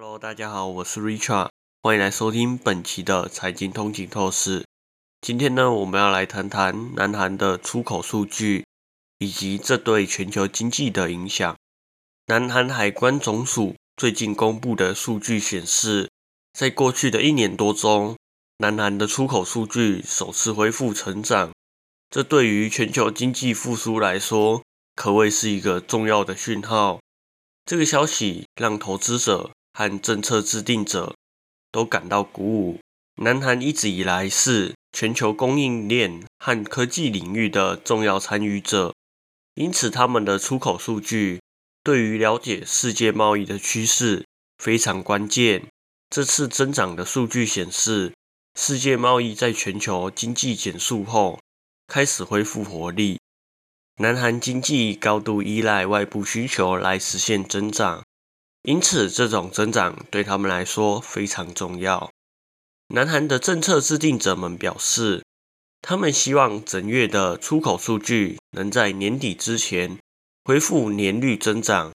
Hello，大家好，我是 Richard，欢迎来收听本期的财经通勤透视。今天呢，我们要来谈谈南韩的出口数据以及这对全球经济的影响。南韩海关总署最近公布的数据显示，在过去的一年多中，南韩的出口数据首次恢复成长，这对于全球经济复苏来说，可谓是一个重要的讯号。这个消息让投资者和政策制定者都感到鼓舞。南韩一直以来是全球供应链和科技领域的重要参与者，因此他们的出口数据对于了解世界贸易的趋势非常关键。这次增长的数据显示，世界贸易在全球经济减速后开始恢复活力。南韩经济高度依赖外部需求来实现增长，因此这种增长对他们来说非常重要。南韩的政策制定者们表示，他们希望整月的出口数据能在年底之前恢复年率增长。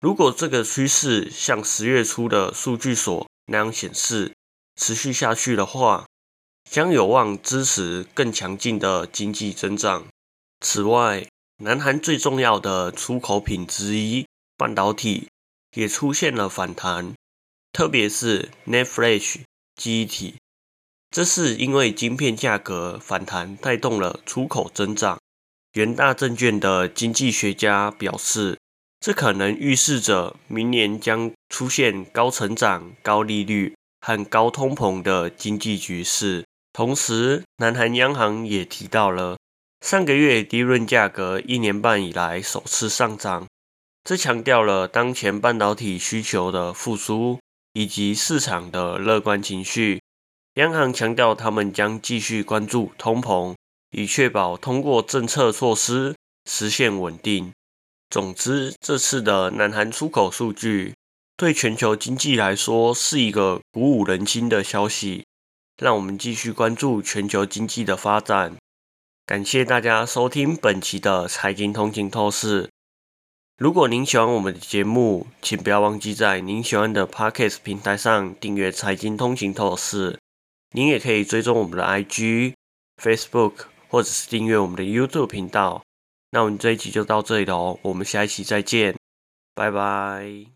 如果这个趋势像十月初的数据所那样显示持续下去的话，将有望支持更强劲的经济增长。此外，南韩最重要的出口品之一半导体也出现了反弹，特别是 NAND Flash 记忆体，这是因为晶片价格反弹带动了出口增长。元大证券的经济学家表示，这可能预示着明年将出现高成长、高利率和高通膨的经济局势。同时，南韩央行也提到了。上个月低润价格一年半以来首次上涨，这强调了当前半导体需求的复苏以及市场的乐观情绪。央行强调，他们将继续关注通膨，以确保通过政策措施实现稳定。总之，这次的南韩出口数据对全球经济来说是一个鼓舞人心的消息。让我们继续关注全球经济的发展。感谢大家收听本期的财经通勤透视。如果您喜欢我们的节目，请不要忘记在您喜欢的 Podcast 平台上订阅财经通行透视。您也可以追踪我们的 IG、Facebook，或者是订阅我们的 YouTube 频道。那我们这一集就到这里了哦，我们下一期再见，拜拜。